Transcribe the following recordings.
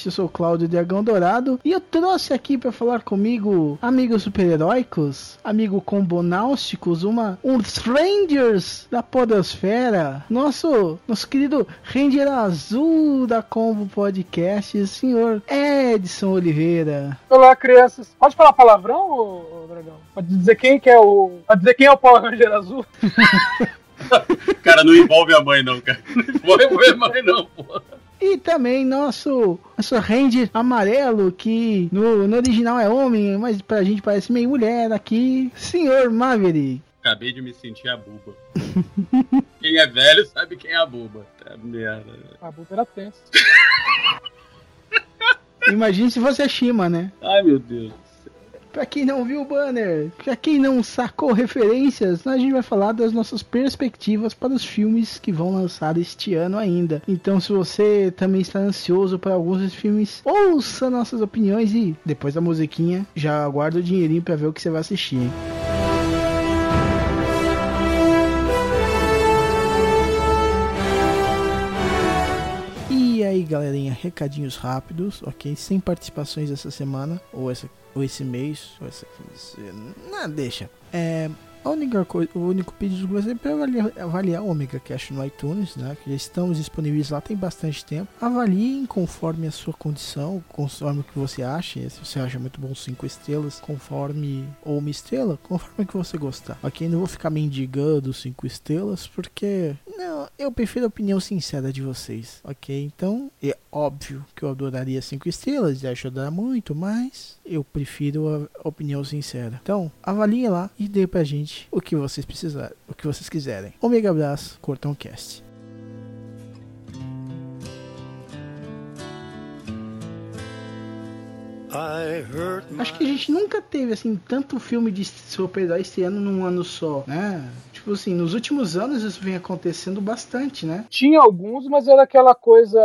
Cast. Eu sou o Cláudio Dragão Dourado e eu trouxe aqui para falar comigo amigos super-heróicos, amigo combonáusticos, uma uns Rangers da Podosfera, nosso nosso querido Ranger Azul da Combo Podcast, o senhor Edson Oliveira. Olá, crianças. Pode falar palavrão, ô, ô, Dragão? Pode dizer quem que é o. Pode dizer quem é o Power Ranger azul? Cara, não envolve a mãe, não, cara. Não envolve a mãe, não, pô. E também nosso, nosso Ranger amarelo, que no, no original é homem, mas pra gente parece meio mulher aqui, senhor Maverick. Acabei de me sentir a buba. Quem é velho sabe quem é a buba. Tá merda. A buta era tensa. Imagine se fosse a Shima, né? Ai, meu Deus. Pra quem não viu o banner, pra quem não sacou referências, a gente vai falar das nossas perspectivas para os filmes que vão lançar este ano ainda. Então, se você também está ansioso para alguns desses filmes, ouça nossas opiniões e depois da musiquinha, já aguarda o dinheirinho para ver o que você vai assistir. hein? E aí, galerinha, recadinhos rápidos, ok? Sem participações essa semana, ou, essa, ou esse mês, ou essa. Não, deixa. É. A única coisa, o único pedido que você é para avaliar, o Omega Cash no iTunes, né? Que já estamos disponíveis lá tem bastante tempo. Avaliem conforme a sua condição, conforme o que você acha. Se você acha muito bom 5 estrelas, conforme ou uma estrela, conforme o que você gostar. Ok, não vou ficar mendigando 5 estrelas, porque não, eu prefiro a opinião sincera de vocês, ok? Então, é óbvio que eu adoraria 5 estrelas, ia ajudar muito, mas eu prefiro a opinião sincera. Então, avalie lá e dê pra gente o que vocês precisarem, o que vocês quiserem. Omega abraço, Cortão Cast. Acho que a gente nunca teve assim tanto filme de super-herói esse ano num ano só, né? Tipo assim, nos últimos anos isso vem acontecendo bastante, né? Tinha alguns, mas era aquela coisa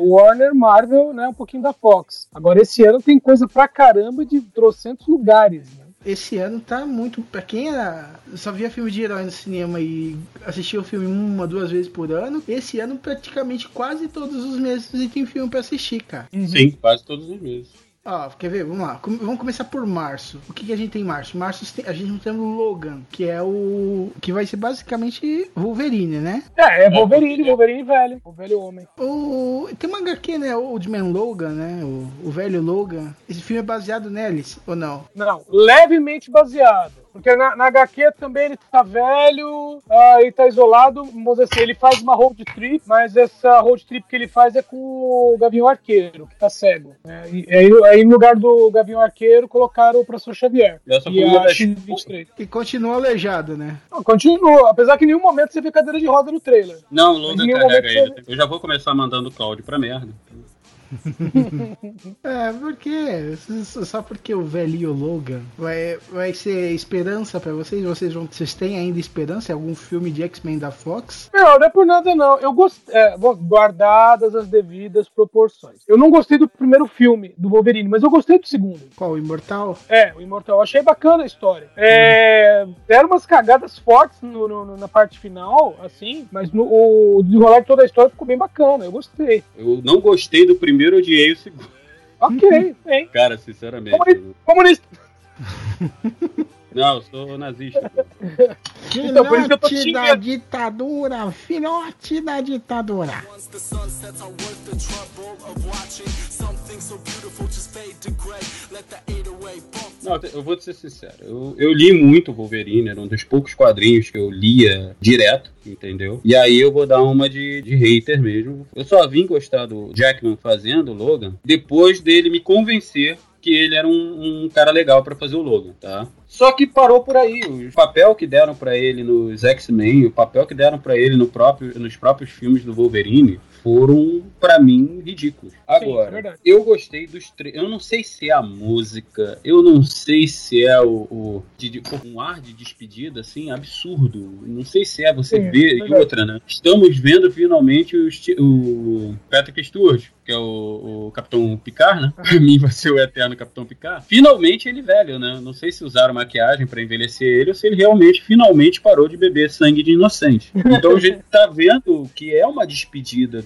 Warner, Marvel, né? Um pouquinho da Fox. Agora, esse ano tem coisa pra caramba de trocentos lugares, né? Esse ano tá muito. Pra quem era. Só via filme de herói no cinema e assistia o filme uma, duas vezes por ano, esse ano praticamente quase todos os meses você tem filme pra assistir, cara. Sim, quase todos os meses. Ó, quer ver? Vamos lá. Vamos começar por março. O que, que a gente tem em março? Março a gente tem o Logan, que é o. que vai ser basicamente Wolverine, né? É, é Wolverine, Wolverine velho. O velho homem. O, tem uma HQ, né? O Old Man Logan, né? O, o velho Logan. Esse filme é baseado neles, ou não? Não, levemente baseado. Porque na, na HQ também ele tá velho, ele tá isolado, vamos dizer assim, ele faz uma road trip, mas essa road trip que ele faz é com o Gavião Arqueiro, que tá cego. né? E aí, aí no lugar do Gavião Arqueiro colocaram o Professor Xavier. Essa E uma a das- X-23. E continua aleijado, né? Não, Continua, apesar que em nenhum momento você vê cadeira de roda no trailer. Não, o Logan carrega ele. Eu já vou começar mandando o Cláudio pra merda. É, porque só porque o velhinho Logan vai, vai ser esperança pra vocês? Vocês vão vocês têm ainda esperança em algum filme de X-Men da Fox? Não, não é por nada não. Eu gostei, é, guardadas as devidas proporções. Eu não gostei do primeiro filme do Wolverine, mas eu gostei do segundo. Qual o Imortal? É, o Imortal. Eu achei bacana a história. É, deram umas cagadas fortes no- no- na parte final, assim, mas no, o desenrolar de toda a história ficou bem bacana. Eu gostei. Eu não gostei do primeiro, odiei o segundo. Ok, bem. Cara, sinceramente. Comuni- Comunista. Não, eu sou nazista. pô. Então, por isso que eu tô Filhote da ditadura! Filhote da ditadura! Once the sunsets are worth the trouble of watching something so beautiful just fade to gray. Let the 808 bump Não, eu vou te ser sincero. Eu, eu li muito o Wolverine, era um dos poucos quadrinhos que eu lia direto, entendeu? E aí eu vou dar uma de, de hater mesmo. Eu só vim gostar do Jackman fazendo Logan depois dele me convencer que ele era um, um cara legal pra fazer o Logan, tá? Só que parou por aí. O papel que deram pra ele nos X-Men, o papel que deram pra ele no próprio, nos próprios filmes do Wolverine foram, pra mim, ridículos. é Agora, verdade. eu gostei dos três. Eu não sei se é a música, eu não sei se é o. o de- um ar de despedida, assim, absurdo. Não sei se é você Sim, ver. E verdade. outra, né? Estamos vendo finalmente o, o Patrick Stewart, que é o, o Capitão Picard, né? Pra mim vai ser o eterno Capitão Picard. Finalmente ele velho, né? Não sei se usaram maquiagem pra envelhecer ele ou se ele realmente, finalmente parou de beber sangue de inocente. Então a gente tá vendo que é uma despedida.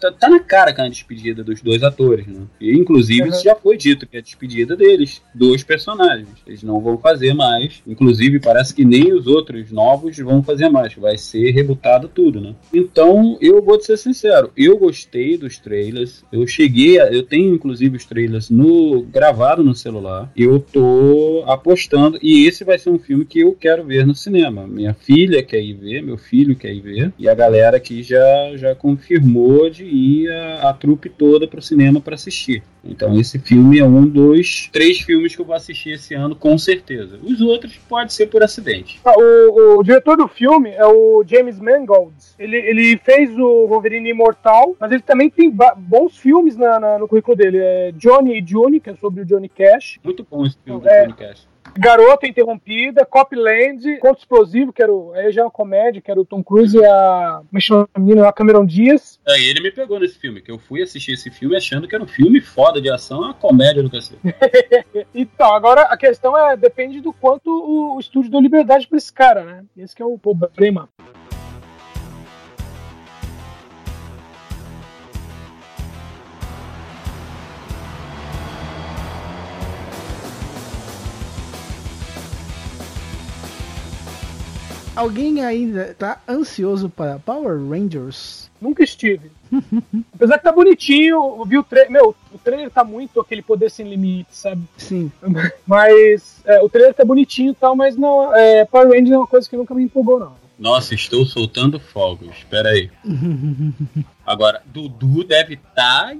Tá, tá na cara que é uma despedida dos dois atores, né? E inclusive Uhum. isso já foi dito, que é a despedida deles, dos personagens. Eles não vão fazer mais. Inclusive parece que nem os outros novos vão fazer mais. Vai ser rebutado tudo, né? Então eu vou te ser sincero, eu gostei dos trailers. Eu cheguei, a, eu tenho inclusive os trailers no gravado no celular. Eu tô apostando e esse vai ser um filme que eu quero ver no cinema. Minha filha quer ir ver, meu filho quer ir ver e a galera aqui já já confirmou de ir a, a trupe toda pro cinema para assistir. Então esse filme é um dos três filmes que eu vou assistir esse ano com certeza. Os outros pode ser por acidente. Ah, o, o diretor do filme é o James Mangold. Ele, ele fez o Wolverine Imortal, mas ele também tem bons filmes na- na- no currículo dele. É Johnny e June, que é sobre o Johnny Cash. Muito bom esse filme do É. Johnny Cash. Garota Interrompida, Copland, Conto Explosivo, que era o, aí já é uma comédia, que era o Tom Cruise e a. É a menina? A Cameron Diaz. Aí ele me pegou nesse filme, que eu fui assistir esse filme achando que era um filme foda de ação, uma comédia do cacete. Então, agora a questão é: depende do quanto o, o estúdio deu liberdade pra esse cara, né? Esse que é o problema. Alguém ainda tá ansioso para Power Rangers? Nunca estive. Apesar que tá bonitinho, eu vi o trailer. Meu, o trailer tá muito aquele poder sem limite, sabe? Sim. Mas é, o trailer tá bonitinho e tal, mas não. É, Power Rangers é uma coisa que nunca me empolgou, não. Nossa, estou soltando fogos. Espera aí. Agora, Dudu deve estar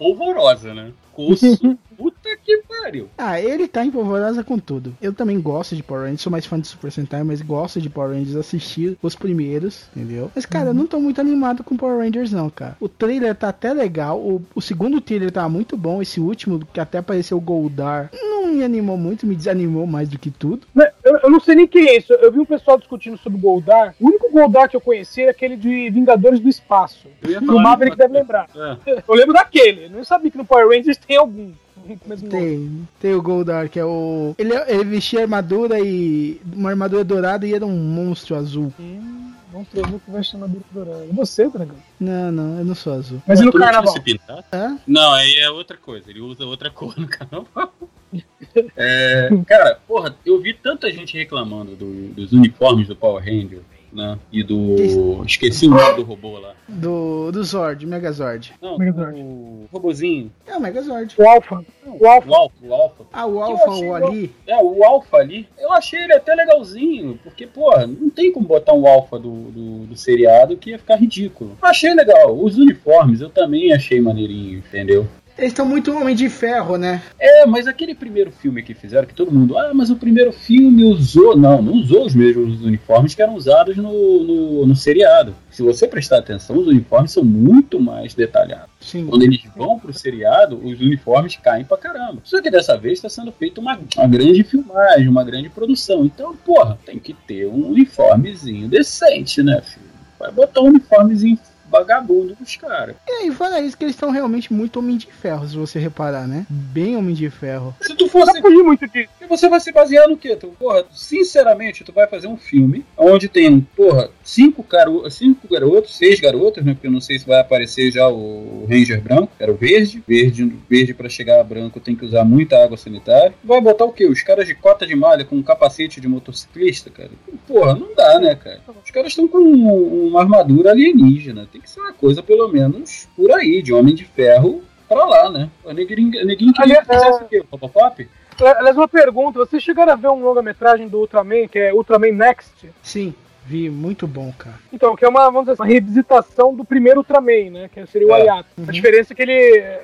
polvorosa, né? Coço, puta que pariu. Ah, ele tá em polvorosa com tudo. Eu também gosto de Power Rangers, sou mais fã de Super Sentai, mas gosto de Power Rangers assistir os primeiros, entendeu? Mas, cara, eu não tô muito animado com Power Rangers, não, cara. O trailer tá até legal, o, o segundo trailer tá muito bom, esse último, que até apareceu o Goldar, não me animou muito, me desanimou mais do que tudo. Né, Eu, não sei nem quem é isso. Eu vi um pessoal discutindo sobre o Goldar. O único Goldar que eu conheci é aquele de Vingadores do Espaço. Eu ia O falar Maverick deve lembrar. É. Eu lembro daquele. Eu não sabia que no Power Rangers tem algum. Tem, tem o Goldar, que é o. Ele, ele vestia armadura e. Uma armadura dourada e era um monstro azul. Hum, Monstro azul que vai chamar Bico Dourado. E você, Dragão? Não, não, eu não sou azul. Mas e no carnaval? Não, aí é outra coisa. Ele usa outra cor no carnaval. É, cara, porra, eu vi tanta gente reclamando do- dos uniformes do Power Ranger, né? E do. Esqueci o nome do robô lá. Do, do Zord, Megazord. Não, Megazord. o robozinho. É o Megazord. O Alpha. O Alpha. O Alpha, o Alpha. Ah, o Alpha, o Ali. É, o Alpha ali, eu achei ele até legalzinho, porque, porra, não tem como botar um Alpha do, do, do seriado que ia ficar ridículo. Eu achei legal. Os uniformes eu também achei maneirinho, entendeu? Eles estão muito Homem de Ferro, né? É, mas aquele primeiro filme que fizeram, que todo mundo, ah, mas o primeiro filme usou. Não, não usou os mesmos uniformes que eram usados no, no, no seriado. Se você prestar atenção, os uniformes são muito mais detalhados. Sim. Quando eles vão pro seriado, os uniformes caem pra caramba. Só que dessa vez está sendo feita uma, uma grande filmagem, uma grande produção. Então, porra, tem que ter um uniformezinho decente, né, filho? Vai botar um uniformezinho vagabundo dos caras. E aí, fora isso, que eles estão realmente muito Homem de Ferro, se você reparar, né? Bem Homem de Ferro. Se tu Não fosse fugir muito disso. E você vai se basear no quê? Tu, porra, sinceramente, tu vai fazer um filme onde tem, porra, cinco, garo cinco garotos, seis garotos, né? Porque eu não sei se vai aparecer já o Ranger branco, era o verde. Verde, verde para chegar a branco tem que usar muita água sanitária. Vai botar o quê? Os caras de cota de malha com um capacete de motociclista, cara? Porra, não dá, né, cara? Os caras estão com um- uma armadura alienígena. Tem que ser uma coisa, pelo menos, por aí, de homem de ferro pra lá, né? O neguinho, o neguinho queria que fizesse o quê? Pop Pop? Aliás, uma pergunta. Vocês chegaram a ver um longa-metragem do Ultraman, que é Ultraman Next? Sim. Vi, muito bom, cara. Então, que é uma, vamos dizer, assim, uma revisitação do primeiro Ultraman, né? Que seria o É. Ayato. A diferença é que ele,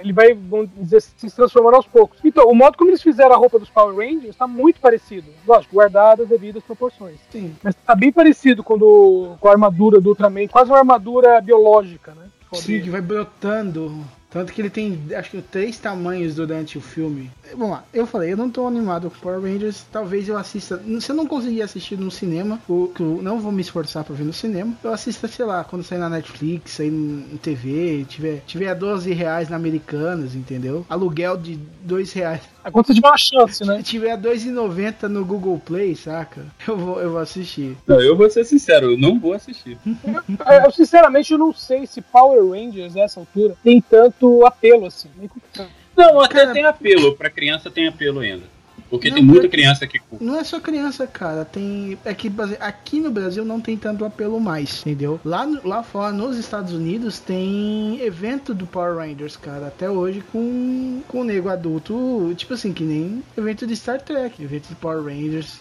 ele vai, vamos dizer, se transformando aos poucos. Então, o modo como eles fizeram a roupa dos Power Rangers tá muito parecido. Lógico, guardado as devidas proporções. Sim. Mas tá bem parecido com, do, com a armadura do Ultraman. Quase uma armadura biológica, né? Sim, que vai brotando. Tanto que ele tem, acho que três tamanhos durante o filme. Vamos lá, eu falei, eu não tô animado com Power Rangers. Talvez eu assista. Se eu não conseguir assistir no cinema, o que eu não vou me esforçar pra ver no cinema, eu assista, sei lá, quando sair na Netflix, sair em TV, tiver, tiver a 12 reais na Americanas, entendeu? Aluguel de 2 reais. É quando você tiver uma chance, né? Se tiver a 2,90 no Google Play, saca? Eu vou, eu vou assistir. Não, eu vou ser sincero, eu não vou assistir. É, Eu, sinceramente, eu não sei se Power Rangers, a essa altura, tem tanto apelo assim. Não, até Cara- tem apelo. Pra criança tem apelo ainda. Porque Não, tem muita criança que. Não é só criança, cara. Tem. É que aqui no Brasil não tem tanto apelo mais, entendeu? Lá, lá fora, nos Estados Unidos, tem evento do Power Rangers, cara. Até hoje com, com o nego adulto. Tipo assim, que nem evento de Star Trek, evento de Power Rangers.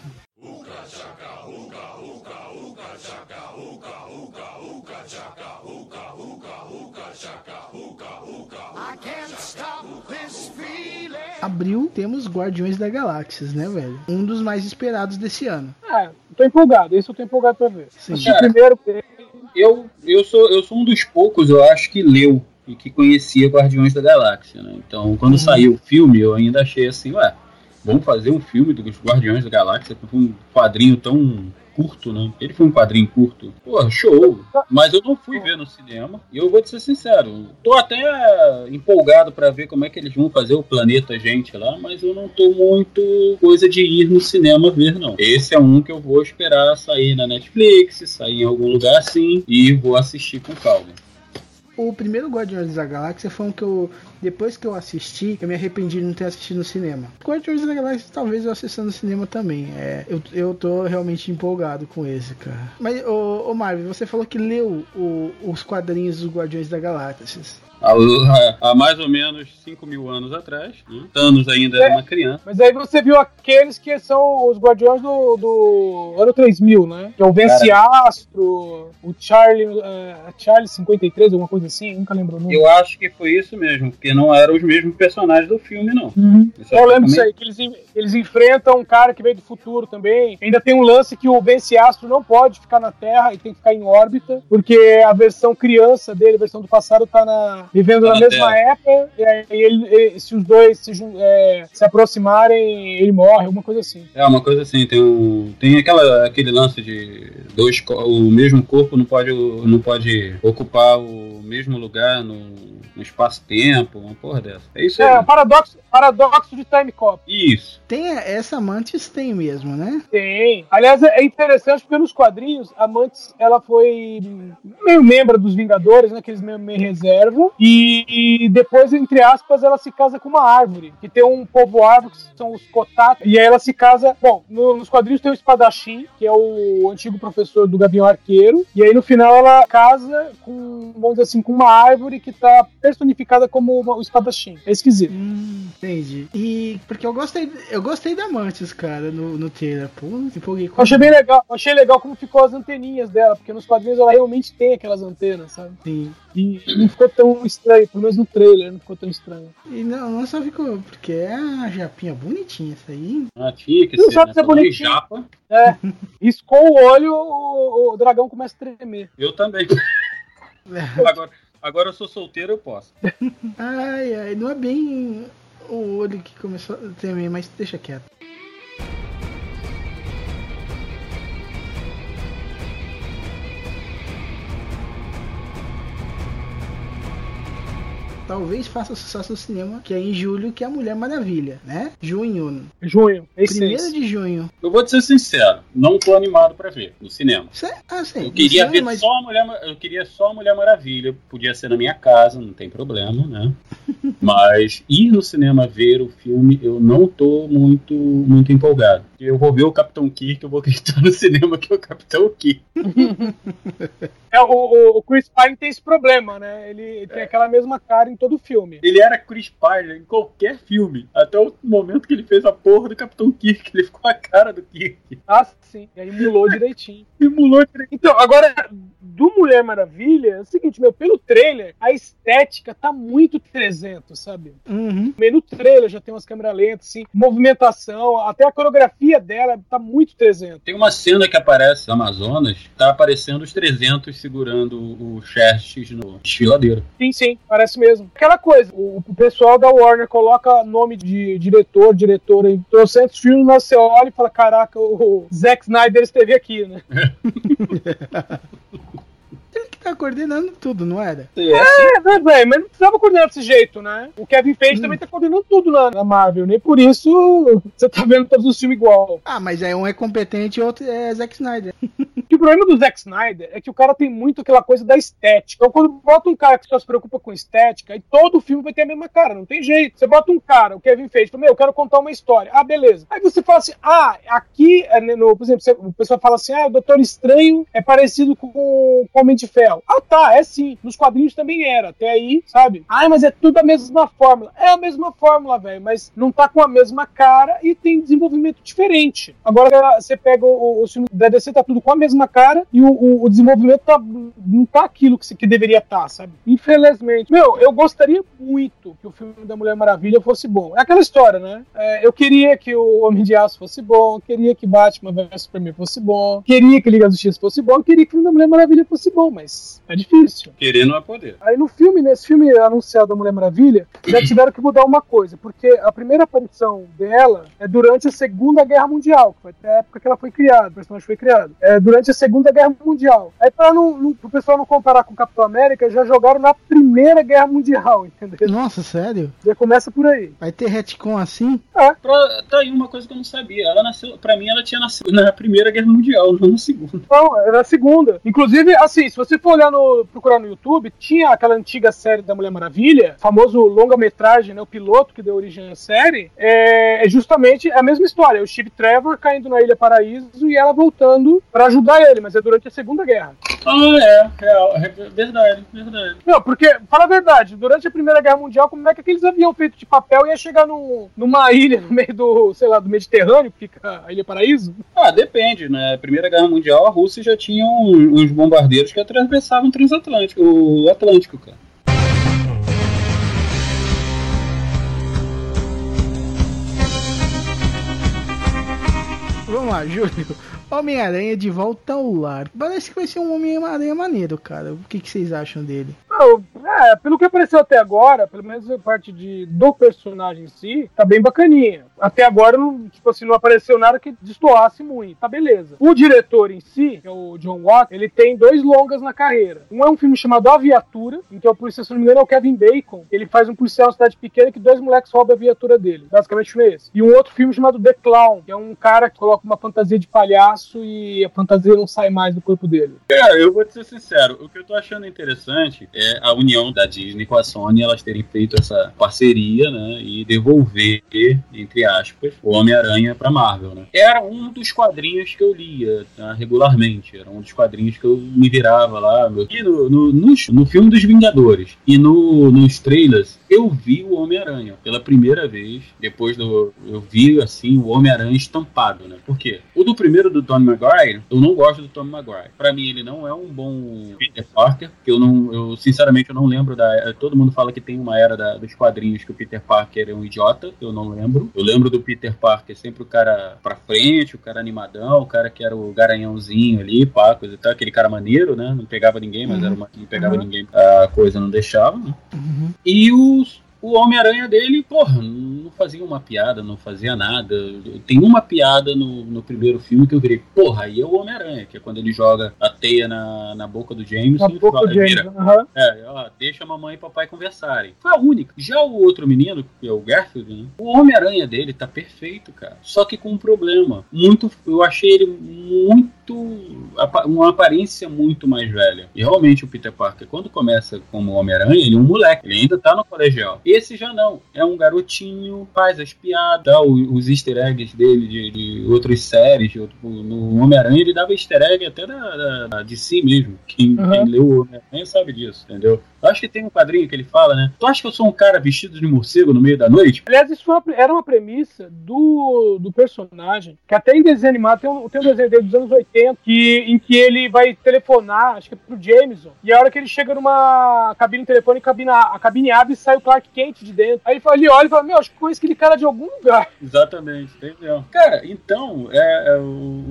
Abril temos Guardiões da Galáxias, né, velho? Um dos mais esperados desse ano. É, tô empolgado. Esse eu tô empolgado pra ver. Sim. Assisti primeiro. Eu, eu, sou, eu sou um dos poucos, eu acho, que leu e que conhecia Guardiões da Galáxia, né? Então, quando saiu o filme, eu ainda achei assim, ué, vamos fazer um filme dos Guardiões da Galáxia com um quadrinho tão curto, né? Ele foi um quadrinho curto. Pô, show! Mas eu não fui ver no cinema. E eu vou te ser sincero, tô até empolgado pra ver como é que eles vão fazer o planeta gente lá, mas eu não tô muito coisa de ir no cinema ver, não. Esse é um que eu vou esperar sair na Netflix, sair em algum lugar assim, e vou assistir com calma. O primeiro Guardiões da Galáxia foi um que eu. Depois que eu assisti, eu me arrependi de não ter assistido no cinema. Guardiões da Galáxia talvez eu assista no cinema também. É, eu, eu tô realmente empolgado com esse, cara. Mas, ô, ô Marvel, você falou que leu o- os quadrinhos dos Guardiões da Galáxia. Há, mais ou menos 5 mil anos atrás, né? Thanos ainda era uma criança. Mas aí você viu aqueles que são os guardiões do, do ano 3000, né? Que é o Vence Astro, o Charlie, é, Charlie 53, alguma coisa assim, nunca lembro o nome. Eu acho que foi isso mesmo, porque não eram os mesmos personagens do filme, não. Isso Eu até lembro disso aí, que eles, eles enfrentam um cara que veio do futuro também. Ainda tem um lance que o Vence Astro não pode ficar na Terra e tem que ficar em órbita, porque a versão criança dele, a versão do passado, tá na, vivendo Tá na, na mesma época. E aí ele, ele- se os dois se, é, se aproximarem, ele morre, alguma coisa assim. É uma coisa assim, tem um, tem aquela, aquele lance de dois, o mesmo corpo não pode, não pode ocupar o mesmo lugar no, no espaço-tempo, uma porra dessa. É isso aí. É, o paradoxo, paradoxo de Time Cop. Isso. Tem essa Mantis tem mesmo, né? Tem. Aliás, é interessante porque nos quadrinhos, a Mantis, ela foi meio membro dos Vingadores, né? Que eles meio, meio reserva. E, e depois, entre aspas, ela se casa com uma árvore. Que tem um povo árvore, que são os Kotat. E aí ela se casa... Bom, no- nos quadrinhos tem o Espadachim, que é o antigo professor do Gavião Arqueiro. E aí, no final, ela casa com, vamos dizer assim, com uma árvore que tá personificada como uma- o Espadachim. É esquisito. Hum, entendi. E porque eu gostei, eu gostei da Mantis, cara, no, no trailer. Pô, empolguei com Eu achei bem legal, achei legal como ficou as anteninhas dela, porque nos quadrinhos ela realmente tem aquelas antenas, sabe? Sim. E não ficou tão estranho, pelo menos no trailer não ficou tão estranho. E não, não só ficou, porque é a japinha bonitinha essa aí. Ah, tinha que Não ser, sabe né? é Falando em bonitinho. japa, É, riscou o olho, o, o dragão começa a tremer. eu também. agora, agora eu sou solteiro, eu posso. Ai, ai, não é bem o olho que começou a tremer, mas deixa quieto. Talvez faça sucesso no cinema, que é em julho, que é a Mulher Maravilha, né? Junho. Junho, esse Primeiro de junho. Eu vou te ser sincero, não tô animado pra ver no cinema. Cê, ah, sim. Eu queria Sim, ver mas- só a Mulher, eu queria só a Mulher Maravilha, podia ser na minha casa, não tem problema, né? Mas ir no cinema ver o filme, eu não tô muito, muito empolgado. Eu vou ver o Capitão Kirk, eu vou gritar no cinema que é o Capitão Kirk. É, o, o, o Chris Pine tem esse problema, né? Ele, ele tem aquela mesma cara em todo o filme. Ele era Chris Pine em qualquer filme. Até o momento que ele fez a porra do Capitão Kirk, ele ficou a cara do Kirk. Ah, sim. E aí emulou direitinho. Simulou direito. Então, agora, do Mulher Maravilha, é o seguinte, meu, pelo trailer, a estética tá muito 300, sabe? Uhum. Meio no trailer já tem umas câmeras lentas, assim, movimentação, até a coreografia dela tá muito 300. Tem uma cena que aparece no Amazonas, tá aparecendo os 300 segurando o Xerxes no desfiladeiro. Sim, sim, parece mesmo. Aquela coisa, o, o pessoal da Warner coloca nome de diretor, diretora em trocentos filmes, mas você olha e fala, caraca, o Zack Snyder esteve aqui, né? Ele que tá coordenando tudo, não era? É, né, velho, mas não precisava coordenar desse jeito, né? O Kevin Feige também tá coordenando tudo na, na Marvel, nem por isso você tá vendo todos os filmes igual. Ah, mas aí um é competente e outro é Zack Snyder. Problema do Zack Snyder é que o cara tem muito aquela coisa da estética. Então, quando bota um cara que só se preocupa com estética, aí todo filme vai ter a mesma cara, não tem jeito. Você bota um cara, o Kevin Feige, fala, meu, eu quero contar uma história. Ah, beleza. Aí você fala assim, ah, aqui, é, no, por exemplo, o pessoal fala assim, ah, o Doutor Estranho é parecido com o Homem de Ferro. Ah, tá, é sim. Nos quadrinhos também era. Até aí, sabe? Ah, mas é tudo a mesma fórmula. É a mesma fórmula, velho, mas não tá com a mesma cara e tem desenvolvimento diferente. Agora, você pega o, o filme da DC, tá tudo com a mesma cara e o, o- o desenvolvimento tá, não tá aquilo que, que deveria estar, sabe? Infelizmente. Meu, eu gostaria muito que o filme da Mulher Maravilha fosse bom. É aquela história, né? É, eu queria que o Homem de Aço fosse bom, queria que Batman vs Superman fosse bom, queria que Liga da Justiça fosse bom, queria que o filme da Mulher Maravilha fosse bom, mas é difícil. Querer não é poder. Aí no filme, nesse filme anunciado da Mulher Maravilha, já tiveram que mudar uma coisa, porque a primeira aparição dela é durante a Segunda Guerra Mundial, que foi até a época que ela foi criada, o personagem foi criado. É durante a Segunda Guerra Mundial. Aí pra não, não, pro pessoal não comparar com o Capitão América, já jogaram na Primeira Guerra Mundial, entendeu? Nossa, sério? Já começa por aí. Vai ter retcon assim? Pra- tá aí uma coisa que eu não sabia. Ela nasceu, pra mim, ela tinha nascido na Primeira Guerra Mundial, não na Segunda. Não, era a segunda. Inclusive, assim, se você for olhar no. procurar no YouTube, tinha aquela antiga série da Mulher Maravilha, famoso longa-metragem, né? O piloto que deu origem à série. É, é justamente a mesma história. O Steve Trevor caindo na Ilha Paraíso e ela voltando pra ajudar ele, mas é durante a Segunda Guerra. Ah, é, real, é verdade, verdade. Não, porque, fala a verdade, durante a Primeira Guerra Mundial, como é que aqueles aviões feitos de papel ia chegar num, numa ilha no meio do, sei lá, do Mediterrâneo, que fica a Ilha Paraíso? Ah, depende, né? Primeira Guerra Mundial, a Rússia já tinha um- uns bombardeiros que atravessavam o transatlântico, o Atlântico, cara. Vamos lá, Júlio. Homem-Aranha de volta ao lar. Parece que vai ser um Homem-Aranha maneiro, cara. O que, que vocês acham dele? É, pelo que apareceu até agora, pelo menos a parte de, do personagem em si, tá bem bacaninha. Até agora, não, tipo assim, não apareceu nada que destoasse muito. Tá beleza. O diretor em si, que é o John Watt, ele tem dois longas na carreira. Um é um filme chamado A Viatura, em que o policial, se não me engano, é o Kevin Bacon. Ele faz um policial uma cidade pequena que dois moleques roubam a viatura dele. Basicamente filme é esse. E um outro filme chamado The Clown, que é um cara que coloca uma fantasia de palhaço e a fantasia não sai mais do corpo dele. Cara, eu vou te ser sincero, o que eu tô achando interessante é a união da Disney com a Sony, elas terem feito essa parceria, né, e devolver, entre aspas, o Homem-Aranha pra Marvel, né. Era um dos quadrinhos que eu lia tá, regularmente, era um dos quadrinhos que eu me virava lá, meu. e no, no, no, no filme dos Vingadores e no, nos trailers, eu vi o Homem-Aranha pela primeira vez, depois do, eu vi, assim, o Homem-Aranha estampado, né, por quê? O do primeiro do Tony Maguire, eu não gosto do Tony Maguire. Pra mim, ele não é um bom Peter Parker, que eu não, eu sinceramente eu não lembro da. Todo mundo fala que tem uma era da- dos quadrinhos que o Peter Parker é um idiota, eu não lembro. Eu lembro do Peter Parker sempre o cara pra frente, o cara animadão, o cara que era o garanhãozinho ali, pá, coisa e tal, aquele cara maneiro, né? Não pegava ninguém, mas Uhum. era uma que não pegava Uhum. ninguém, a coisa não deixava, né? Uhum. E os, o Homem-Aranha dele, porra, não fazia uma piada, não fazia nada. Tem uma piada no, no primeiro filme que eu virei, porra, aí é o Homem-Aranha, que é quando ele joga a teia na, na boca do James Na e boca fala, do James. aham. É, ó, deixa a mamãe e papai conversarem. Foi a única. Já o outro menino, que é o Garfield, né? O Homem-Aranha dele tá perfeito, cara. Só que com um problema. Muito. Eu achei ele muito uma aparência muito mais velha. E realmente o Peter Parker, quando começa como Homem-Aranha, ele é um moleque, ele ainda tá no colegial. Esse já não, é um garotinho, faz as piadas, os easter eggs dele de, de outras séries. de outro- no Homem-Aranha ele dava easter egg até da, da, da DC mesmo. Quem, Uhum. quem leu o Homem-Aranha sabe disso, entendeu? Eu acho que tem um quadrinho que ele fala, né? Tu acha que eu sou um cara vestido de morcego no meio da noite? Aliás, isso uma- era uma premissa do, do personagem, que até em desenho animado tem um, tem um desenho dele dos anos 80, que, em que ele vai telefonar, acho que é pro Jameson, e a hora que ele chega numa cabine telefônica, a cabine, a cabine abre e sai o Clark Kent de dentro. Aí ele, fala, ele olha e fala, meu, acho que conheço aquele cara de algum lugar. Exatamente, entendeu? Cara, então, é, é,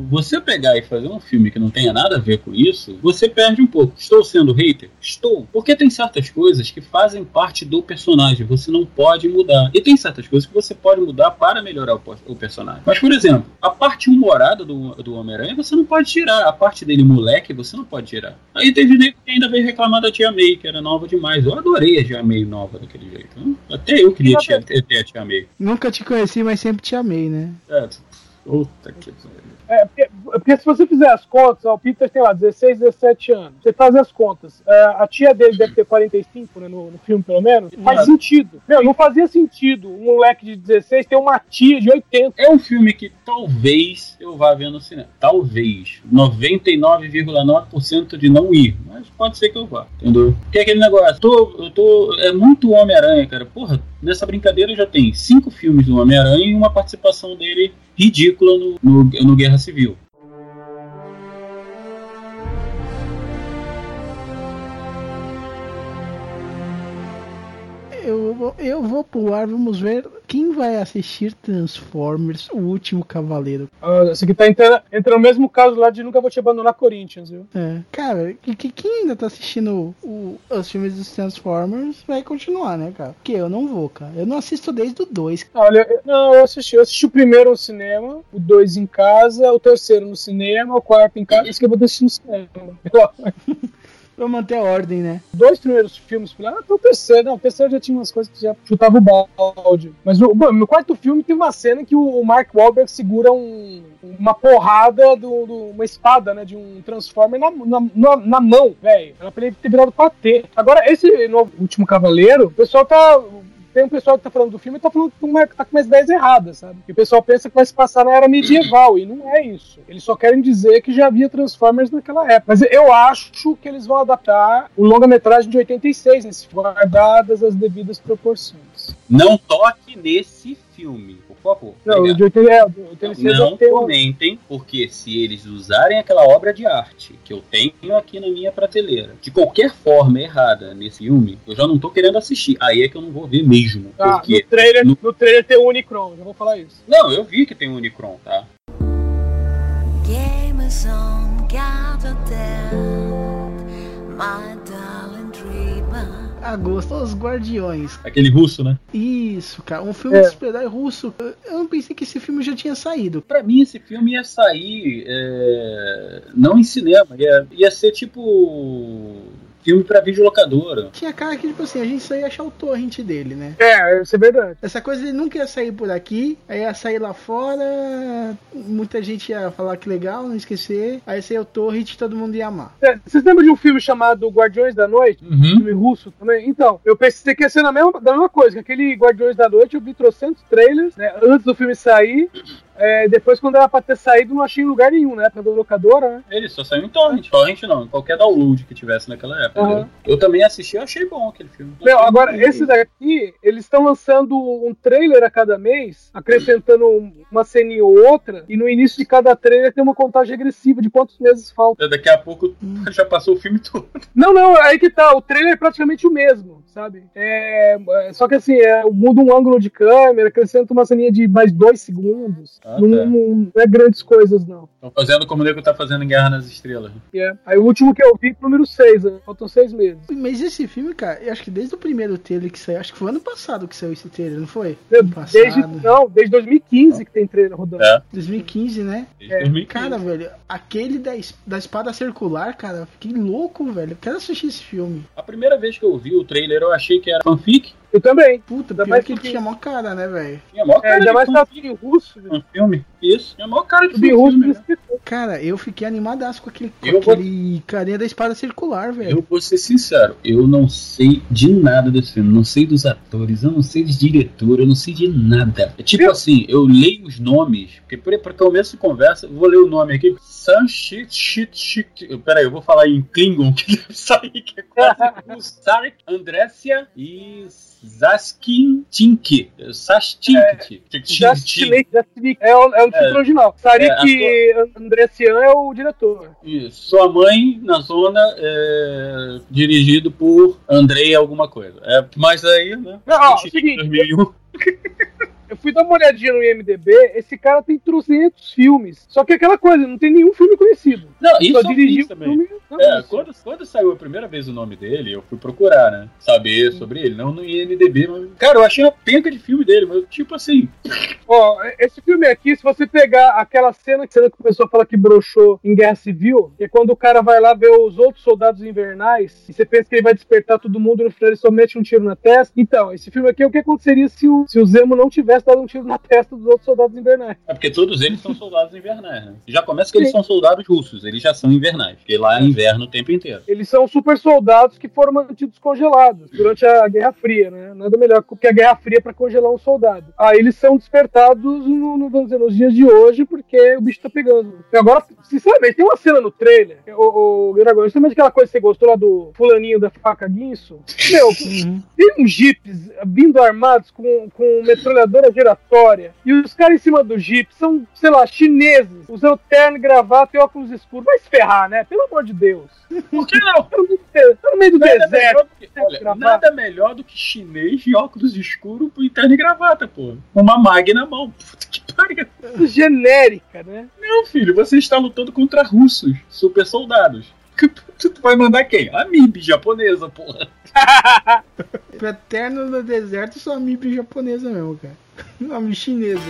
você pegar e fazer um filme que não tenha nada a ver com isso, você perde um pouco. Estou sendo hater? Estou. Porque tem certas coisas que fazem parte do personagem, você não pode mudar. E tem certas coisas que você pode mudar para melhorar o, o personagem. Mas, por exemplo, a parte humorada do, do Homem-Aranha você não pode tirar. A parte dele moleque você não pode tirar. Aí teve nego que ainda veio reclamar da Tia May, que era nova demais. Eu adorei a Tia May nova daquele jeito. Até eu queria tia- ter ter a Tia May. Nunca te conheci, mas sempre te amei, né? É, puta que pariu. É, porque, porque se você fizer as contas, ó, o Peter tem lá 16, 17 anos. Você faz as contas. é, a tia dele deve ter 45, né, no, no filme, pelo menos. Faz sentido. Meu, não fazia sentido um moleque de 16 ter uma tia de 80. É um filme que talvez eu vá ver no cinema. Talvez. 99,9% de não ir. Mas pode ser que eu vá. Entendeu? Porque é aquele negócio. Tô, eu tô. É muito Homem-Aranha, cara. Porra, nessa brincadeira já tem cinco filmes do Homem-Aranha e uma participação dele ridícula no, no, no Guerra Civil. Eu, vou- eu vou pular, vamos ver quem vai assistir Transformers, o último cavaleiro. Ah, esse aqui tá entrando, entra no mesmo caso lá de Nunca Vou Te Abandonar Corinthians, viu? É. Cara, que, que- quem ainda tá assistindo o- os filmes dos Transformers vai continuar, né, cara? Porque eu não vou, cara. Eu não assisto desde o 2. Olha, eu- não, eu assisti. Eu assisti o primeiro no cinema, o dois em casa, o terceiro no cinema, o quarto em casa. Esse que eu vou assistir no cinema. Pra manter a ordem, né? dois primeiros filmes, falei, ah, o terceiro, não, o terceiro já tinha umas coisas que já chutava o balde. Mas o, no quarto filme tem uma cena que o Mark Wahlberg segura um- uma porrada, do, do- uma espada, né, de um Transformer na, na, na- na mão, velho. Ela poderia ter virado patê. Agora, esse novo Último Cavaleiro, o pessoal tá... Tem um pessoal que tá falando do filme e tá falando que tá com umas ideias erradas, sabe? E o pessoal pensa que vai se passar na era medieval, e não é isso. Eles só querem dizer que já havia Transformers naquela época. Mas eu acho que eles vão adaptar o longa-metragem de 86, nesse, guardadas as devidas proporções. Não toque nesse filme, por favor. Não, o de 80, é, o de 86 Não tem comentem, porque se eles usarem aquela obra de arte que eu tenho aqui na minha prateleira, de qualquer forma errada nesse filme, eu já não tô querendo assistir. Aí é que eu não vou ver mesmo. Ah, porque no, trailer, no- no trailer tem o Unicron, já vou falar isso. Não, eu vi que tem o Unicron, tá? Game is on, gather down, my darling dreamer. Agosto, Os Guardiões. Aquele russo, né? Isso, cara. Um filme É. de super-herói russo. Eu- Eu não pensei que esse filme já tinha saído. Pra mim, esse filme ia sair é, não em cinema, ia, ia ser tipo filme pra videolocadora. Tinha cara que, tipo assim, a gente só ia achar o torrent dele, né? É, isso é verdade. Essa coisa ele nunca ia sair por aqui, aí ia sair lá fora, muita gente ia falar que legal, não esquecer, aí ia sair o torrent e todo mundo ia amar. É, Vocês lembram de um filme chamado Guardiões da Noite? Uhum. filme russo também. Então, eu pensei que ia ser na mesma, da mesma coisa, que aquele Guardiões da Noite, eu vi trocentos trailers, né, antes do filme sair. É, depois, quando era pra ter saído, não achei em lugar nenhum, né? Pela locadora, né? Ele só saiu em torrent. Torrent não, qualquer download que tivesse naquela época. Entendeu? Eu também assisti, eu achei bom aquele filme. Meu, agora, muito- esse daqui, eles estão lançando um trailer a cada mês, acrescentando uma ceninha ou outra, e no início de cada trailer tem uma contagem agressiva de quantos meses faltam. Daqui a pouco já passou o filme todo. Não, não, aí que tá, o trailer é praticamente o mesmo, sabe? É, é, só que assim, é, muda um ângulo de câmera, acrescenta uma ceninha de mais dois segundos. Ah, não, tá. não- não é grandes coisas, não. Estão fazendo como o nego tá fazendo em Guerra nas Estrelas. É. Aí o último que eu vi, pro número 6, né? faltam seis meses. Mas esse filme, cara, eu acho que desde o primeiro trailer que saiu, acho que foi ano passado que saiu esse trailer, não foi? Ano Desde, passado. não, desde 2015 que tem trailer rodando. É. 2015, né? Desde É, 2015. Cara, velho, aquele da, da espada circular, cara, eu fiquei louco, velho. Eu Quero assistir esse filme. A primeira vez que eu vi o trailer, eu achei que era fanfic. Eu também. Puta, Ainda mais que porque- tinha mó cara, né, velho? Tinha maior É, cara ainda de mais tá em russo. né? um filme. Isso. Tinha maior cara de filme. né? Cara, eu fiquei animadaço com aquele, com Eu vou- aquele carinha da espada circular, velho. Eu vou ser sincero, eu não sei de nada desse filme, não sei dos atores, eu não sei de diretor, eu não sei de nada. É tipo assim, eu leio os nomes, porque por, por começo de conversa, eu vou ler o nome aqui. Sun Shit Shit. Peraí, eu vou falar em Klingon, que deve sair, que é quase o Sarek, Andressia e Zaskin Tink. Justin Justin é o, é o título É. original. Sarik Andressian é o diretor. Isso. Sua mãe na zona é dirigido por Andrei alguma coisa. É, mas aí, né? Não, ó, seguinte, 2001. Eu fui dar uma olhadinha no IMDB, esse cara tem 300 filmes. Só que é aquela coisa, não tem nenhum filme conhecido. Não, isso Só eu dirigiu também. filme. Não, É, isso. quando, quando saiu a primeira vez o nome dele, eu fui procurar, né? Saber sobre ele. Não no IMDB, mas. Cara, eu achei uma penca de filme dele, mas tipo assim. Ó, esse filme aqui, se você pegar aquela cena, cena que o pessoal fala que broxou em Guerra Civil, que é quando o cara vai lá ver os outros soldados invernais, e você pensa que ele vai despertar todo mundo, no final ele só mete um tiro na testa. Então, esse filme aqui é o que aconteceria se o, se o Zemo não tivesse dado um tiro na testa dos outros soldados invernais. É porque todos eles são soldados invernais, né? Já começa que eles Sim. são soldados russos, eles já são invernais, porque lá é inverno o tempo inteiro. Eles são super soldados que foram mantidos congelados durante a Guerra Fria, né? Nada melhor que a Guerra Fria para congelar um soldado. Aí eles são despertados no, no- vamos dizer, nos dias de hoje porque o bicho tá pegando. E agora, sinceramente, tem uma cena no trailer, o, o Dragão, justamente aquela coisa que você gostou lá do fulaninho da faca guinso. Meu, Uhum. tem uns jipes vindo armados com, com metralhadora giratória e os caras em cima do jeep são, sei lá, chineses, usando terno, e gravata e óculos escuros. Vai se ferrar, né? Pelo amor de Deus. Por que não? Tá no meio do- Nada deserto. melhor, do que, olha, nada melhor do que chinês de óculos escuros com terno e gravata, pô. Uma mag na mão. Puta que pariu. genérica, né? Não, filho, você está lutando contra russos, super soldados. Tu vai mandar quem? A MIB japonesa, porra. Eterno do Deserto, só a MIB japonesa mesmo, cara. Nome chinesa.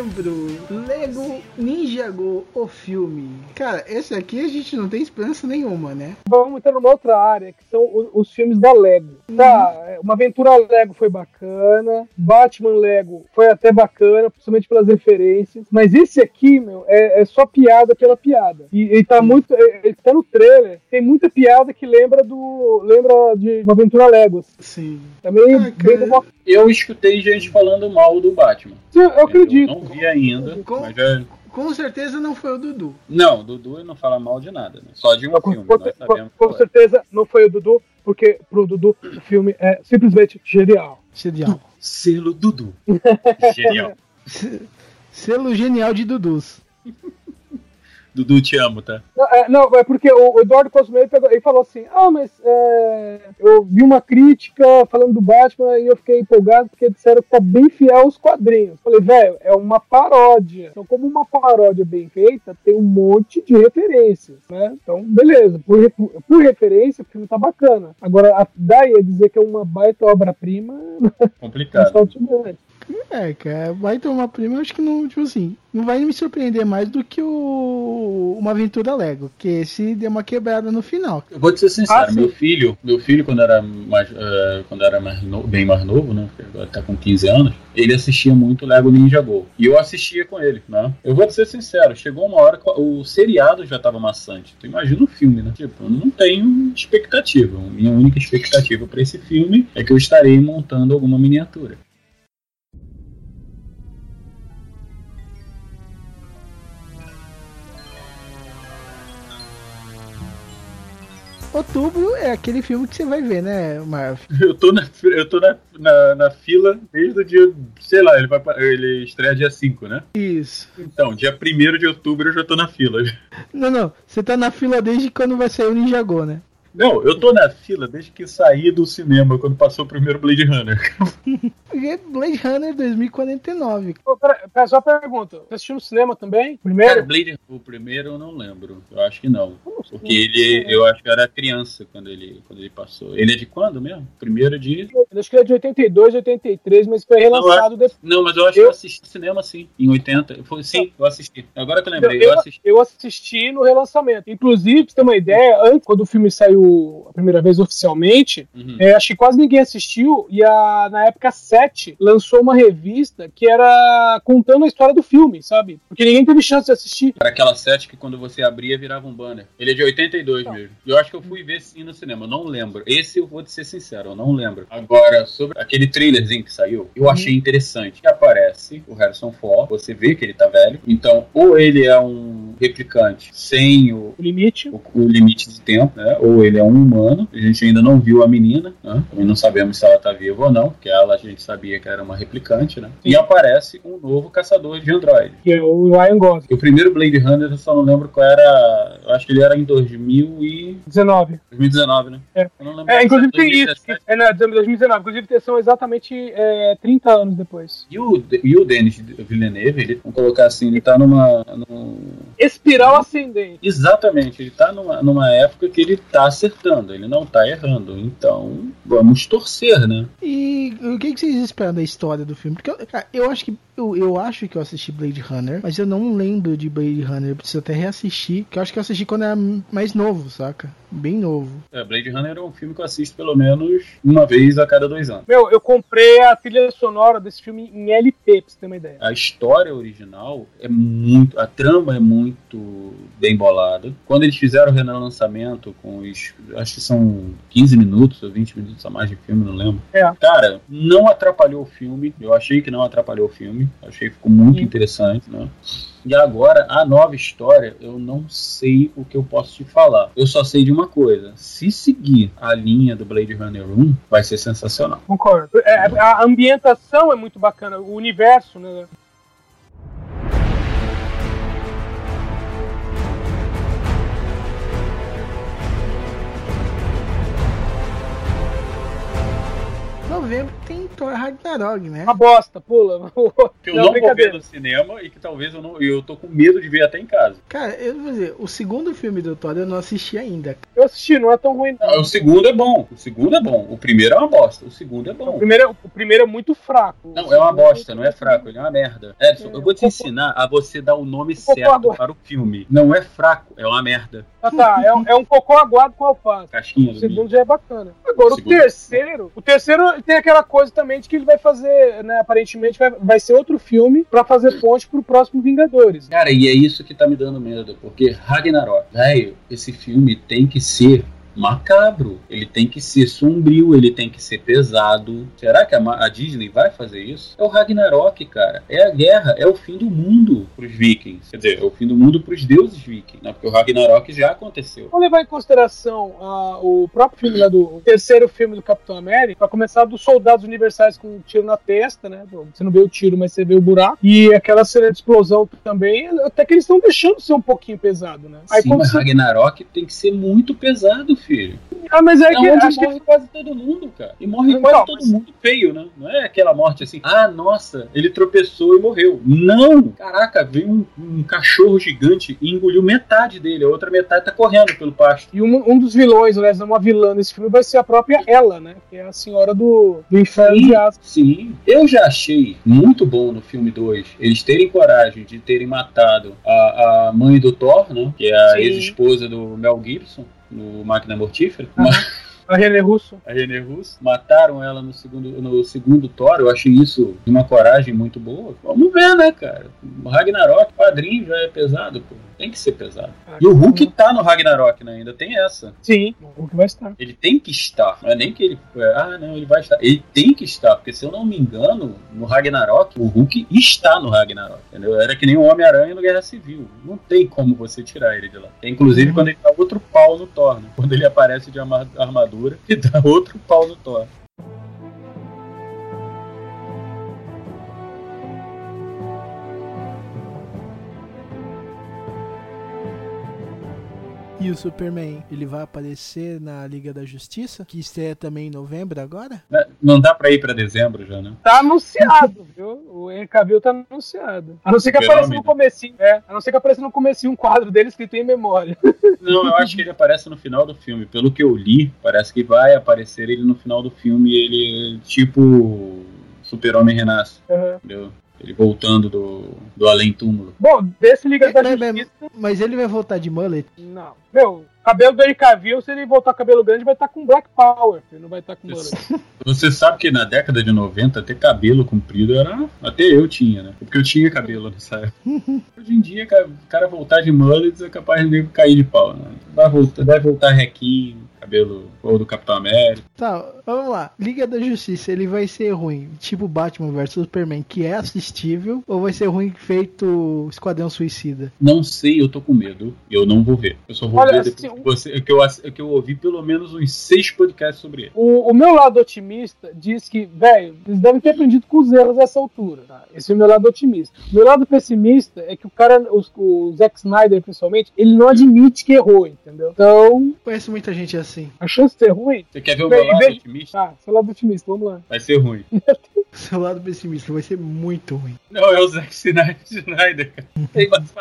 Setembro, Lego Ninjago, o filme. Cara, esse aqui a gente não tem esperança nenhuma, né? Vamos entrar numa outra área, que são os, filmes da Lego. Tá, é, uma aventura Lego foi bacana, Batman Lego foi até bacana, principalmente pelas referências, mas esse aqui, meu, é, é só piada pela piada. E ele tá muito. é, Ele tá no trailer, tem muita piada que lembra do. lembra de uma aventura Lego. Sim. Também Ah, bem do Eu escutei gente falando mal do Batman. Eu acredito. Eu não vi ainda, Com- mas já... Com certeza não foi o Dudu. Não, Dudu não fala mal de nada, né? Só de um Com, filme, com- nós com- sabemos. com qual é. certeza não foi o Dudu, porque pro Dudu o filme é simplesmente genial. Genial. Selo Dudu. Genial. Selo genial de Dudus. Dudu, te amo, tá? Não, é, não, é porque o, Eduardo Cosme pegou e falou assim: Ah, mas é, eu vi uma crítica falando do Batman e eu fiquei empolgado porque disseram que tá bem fiel aos quadrinhos. Falei, velho, é uma paródia. Então, como uma paródia bem feita, tem um monte de referências, né? Então, beleza. Por, por referência, o filme tá bacana. Agora, a, daí a dizer que é uma baita obra-prima, Complicado. ultimamente. É, cara, vai ter uma prima, eu acho que não, tipo assim, não vai me surpreender mais do que o uma aventura Lego, que esse deu uma quebrada no final. Eu vou te ser sincero, Ah, sim. meu filho, meu filho quando era mais, eh, quando era mais no- bem mais novo, né, agora tá com 15 anos, ele assistia muito Lego Ninja Go. E eu assistia com ele, né? Eu vou te ser sincero, chegou uma hora que o seriado já tava maçante. Tu imagina o filme, né? Tipo, eu não tenho expectativa. Minha única expectativa para esse filme é que eu estarei montando alguma miniatura. Outubro é aquele filme que você vai ver, né, Marv? Eu tô na, eu tô na, na, na fila desde o dia, sei lá, ele vai ele estreia dia 5, né? Isso. Então, dia 1 de outubro eu já tô na fila. Não, não, você tá na fila desde quando vai sair o Ninjago, né? Não, eu tô na fila desde que saí do cinema, quando passou o primeiro Blade Runner. Blade Runner 2049. Ô, pera, pera, só uma pergunta: você assistiu no cinema também? Cara, Primeiro? Blade o primeiro eu não lembro. Eu acho que não. Eu não Porque ele, eu acho que era criança quando ele, quando ele passou. Ele é de quando mesmo? Primeiro de. Eu acho que é de 82, 83, mas foi relançado depois. Não, mas eu acho que eu assisti cinema sim, em 80. Foi, sim, eu assisti. Agora que eu lembrei, eu, eu, assisti. eu assisti no relançamento. Inclusive, pra você ter uma ideia, antes, quando o filme saiu a primeira vez oficialmente, Uhum. é, acho que quase ninguém assistiu, e a, na época 7 lançou uma revista que era contando a história do filme, sabe? Porque ninguém teve chance de assistir. Era aquela sete que quando você abria virava um banner. Ele é de 82 Tá. mesmo. Eu acho que eu fui ver sim no cinema, eu não lembro. Esse eu vou te ser sincero, eu não lembro. Agora, sobre aquele trailerzinho que saiu, eu Uhum. achei interessante. Que aparece o Harrison Ford, você vê que ele tá velho. Então, ou ele é um replicante sem o, O limite. o, o limite de tempo, né? Ou ele é um humano. A gente ainda não viu a menina, né? Também não sabemos se ela tá viva ou não, porque ela a gente sabia que era uma replicante, né? E aparece um novo caçador de androides. Que é o Ryan Gosling. O primeiro Blade Runner eu só não lembro qual era. Eu acho que ele era em 2000 e... 19. 2019, né? É. Eu não lembro É, inclusive tem isso. 2017. É, na 2019. Inclusive são exatamente é, 30 anos depois. E o, e o Denis Villeneuve, ele, vamos colocar assim, ele tá numa. num- Espiral ascendente. Exatamente, ele tá numa, numa época que ele tá acertando, ele não tá errando. Então, vamos torcer, né? E o que, que vocês esperam da história do filme? Porque eu, cara, eu acho que eu, eu acho que eu assisti Blade Runner, mas eu não lembro de Blade Runner. Eu preciso até reassistir. Que eu acho que eu assisti quando era mais novo, saca? Bem novo. É, Blade Runner é um filme que eu assisto pelo menos uma vez a cada dois anos. Meu, eu comprei a trilha sonora desse filme em LP, pra você ter uma ideia. A história original é muito. A trama é muito bem bolada. Quando eles fizeram o relançamento com os. Acho que são 15 minutos ou 20 minutos a mais de filme, não lembro. É. Cara, não atrapalhou o filme. Eu achei que não atrapalhou o filme. Achei que ficou muito Sim. interessante, né? E agora, a nova história, eu não sei o que eu posso te falar. Eu só sei de uma coisa: se seguir a linha do Blade Runner 1, vai ser sensacional. Concordo. É, a ambientação é muito bacana, o universo, né? Novembro tem Thor Ragnarok, né? Uma bosta, pula. Que eu não, vou ver no cinema e que talvez eu não. Eu tô com medo de ver até em casa. Cara, eu vou dizer, o segundo filme do Thor eu não assisti ainda. Eu assisti, não é tão ruim. Não. Não, o segundo é bom. O segundo é bom. O primeiro é uma bosta. O segundo é O, bom. primeiro, é- o primeiro é muito fraco. Não, é uma bosta, não é fraco, ele é uma merda. Edson, eu vou te ensinar a você dar o nome certo para o filme. Não é fraco, é uma merda. Ah, tá. É, um- é um cocô aguado com alface. Casquinha O do segundo milho. já é bacana. Agora, O o, segundo- terceiro. O terceiro tem aquela coisa também de que ele vai fazer, né? Aparentemente vai, vai ser outro filme pra fazer ponte pro próximo Vingadores. Cara, e é isso que tá me dando medo, porque Ragnarok, velho, esse filme tem que ser macabro, ele tem que ser sombrio, ele tem que ser pesado. Será que a, a Disney vai fazer isso? É o Ragnarok, cara. É a guerra, é o fim do mundo pros vikings. Quer dizer, é o fim do mundo pros deuses vikings, né? Porque o Ragnarok já aconteceu. Vamos levar em consideração ah, o próprio filme lá do o terceiro filme do Capitão América, pra começar dos soldados universais com um tiro na testa, né? Você não vê o tiro, mas você vê o buraco. E aquela cena de explosão também, até que eles estão deixando ser um pouquinho pesado, né? Aí Sim, mas você... Ragnarok tem que ser muito pesado, filho. Ah, mas é É que acho que morre quase todo mundo, cara. E morre Não, quase todo mas- mundo feio, né? Não é aquela morte assim, ah, nossa, ele tropeçou e morreu. Não! Caraca, veio um, um cachorro gigante e engoliu metade dele, a outra metade tá correndo pelo pasto. E um, um dos vilões, aliás, uma vilã nesse filme vai ser a própria Ela, né? Que é a senhora do, do inferno Sim. de Asgard. Sim, eu já achei muito bom no filme 2 eles terem coragem de terem matado a, a mãe do Thor, né? Que é a ex-esposa do Mel Gibson, no Máquina Mortífera. A René Russo. a René Russo. Mataram ela no segundo, no segundo Thor. Eu achei isso de uma coragem muito boa. Vamos ver, né, cara? O Ragnarok, padrinho já é pesado, pô. Tem que ser pesado. E o Hulk tá no Ragnarok, né? Ainda tem essa. Sim, o Hulk vai estar. Ele tem que estar. Não é nem que ele. Ah, não, ele vai estar. Ele tem que estar, porque se eu não me engano, no Ragnarok, o Hulk está no Ragnarok. Entendeu? Era que nem o Homem-Aranha no Guerra Civil. Não tem como você tirar ele de lá. Inclusive quando ele dá outro pau no Thor, né? Quando ele aparece de arma- armadura e dá outro pau no Thor. E o Superman, ele vai aparecer na Liga da Justiça, que estreia também em novembro agora? Né? Não dá pra ir pra dezembro já, né? Tá anunciado, viu? O Henry Cavill tá anunciado. A não ser que apareça no comecinho, é. A não ser que apareça no comecinho um quadro dele escrito em memória. Não, eu acho que ele aparece no final do filme. Pelo que eu li, parece que vai aparecer ele no final do filme, ele tipo Super-Homem renasce, Uhum. entendeu? Ele voltando do, do além-túmulo. Bom, desse Liga da É, é, Justiça, Mas ele vai voltar de mullet. não. Meu, cabelo do Henry Cavill, se ele voltar cabelo grande, vai estar com Black Power. Ele não vai estar com mullet. Você sabe que na década de 90 ter cabelo comprido era. Até eu tinha, né? Porque eu tinha cabelo nessa época. Hoje em dia, cara, o cara voltar de mullets é capaz de cair de pau, né? Vai voltar, vai voltar requinho, cabelo ou do Capitão América. Tá, vamos lá. Liga da Justiça, ele vai ser ruim, tipo Batman vs Superman, que é assistível, ou vai ser ruim feito Esquadrão Suicida? Não sei, eu tô com medo. Eu não vou ver. Eu só vou Olha, ver depois assim, que, você, que, eu, ass- que eu ouvi pelo menos uns seis podcasts sobre ele. O, o meu lado otimista diz que, velho, eles devem ter aprendido com os erros dessa altura. Tá? Esse é o meu lado otimista. O meu lado pessimista é que o cara, os- o Zack Snyder, principalmente, ele não admite que errou, entendeu? Então, Conheço muita gente assim. A chance de ser ruim. Você quer ver o meu lado bem- otimista? Tá, seu lado otimista, vamos lá. Vai ser ruim. Seu lado pessimista vai ser muito ruim. Não, é o Zack Snyder, Snyder cara. Tem mais.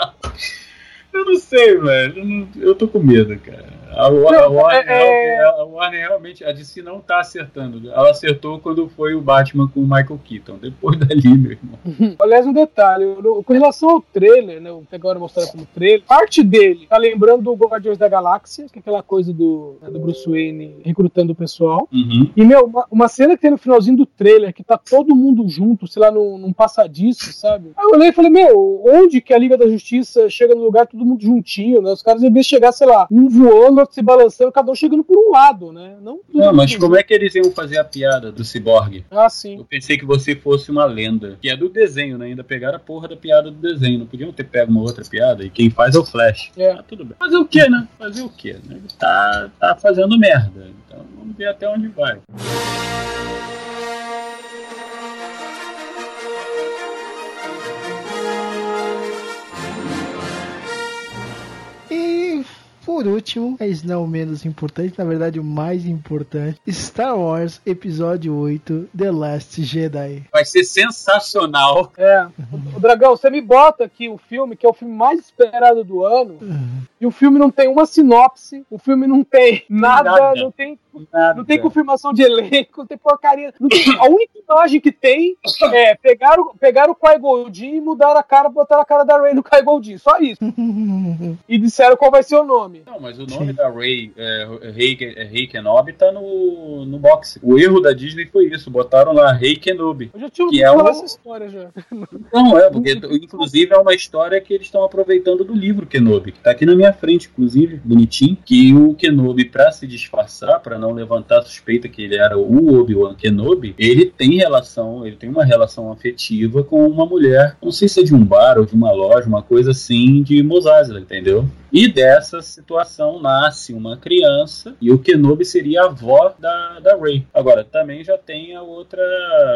Eu não sei, velho. Eu, não- eu tô com medo, cara. A, a Warner, é- é- a Warner realmente, a DC não tá acertando. Ela acertou quando foi o Batman com o Michael Keaton. Depois dali, meu irmão. Aliás, um detalhe, no- com relação ao trailer, né, o que agora mostraram como trailer, parte dele tá lembrando do Guardiões da Galáxia, que é aquela coisa do, né, do Bruce Wayne recrutando o pessoal. Uhum. E, meu, uma, uma cena que tem no finalzinho do trailer, que tá todo mundo junto, sei lá, num, num passadiço, sabe? Aí eu olhei e falei, meu, onde que a Liga da Justiça chega no lugar todo mundo juntinho, né? Os caras, em vez de chegar, sei lá, um voando, outro se balançando, cada um chegando por um lado, né? Não, Não, mas como é que eles iam fazer a piada do ciborgue? Ah, sim. Eu pensei que você fosse uma lenda. Que é do desenho, né? Ainda pegaram a porra da piada do desenho. Não podiam ter pego uma outra piada? E quem faz é o Flash. É. Ah, tudo bem. Fazer o quê, né? Fazer o quê? Né? Ele tá, tá fazendo merda. Então vamos ver até onde vai. Por último, mas não menos importante, na verdade o mais importante, Star Wars Episódio 8 The Last Jedi. Vai ser sensacional. É. O, o Dragão, você me bota aqui o filme, que é o filme mais esperado do ano, e o filme não tem uma sinopse, o filme não tem nada, Nada. não tem Nada. Não tem confirmação de elenco, não tem porcaria. Não tem- a única imagem que tem é pegaram, pegaram o Qui-Gon Jinn e mudaram a cara, botaram a cara da Rey no Qui-Gon Jinn. Só isso. E disseram qual vai ser o nome. Não, mas o nome da Rey, é, Rey, é, Rey Kenobi, tá no, no box. O erro da Disney foi isso. Botaram lá Rey Kenobi. Eu já tinha Que ouvido é falar um- essa história já. Não, é, porque inclusive é uma história que eles estão aproveitando do livro Kenobi, que tá aqui na minha frente, inclusive, bonitinho, que o Kenobi, pra se disfarçar, pra não levantar a suspeita que ele era o Obi-Wan Kenobi, ele tem relação, ele tem uma relação afetiva com uma mulher, não sei se é de um bar ou de uma loja, uma coisa assim, de Mos Eisley, entendeu? E dessa situação nasce uma criança e o Kenobi seria a avó da, da Rey. Agora, também já tem a outra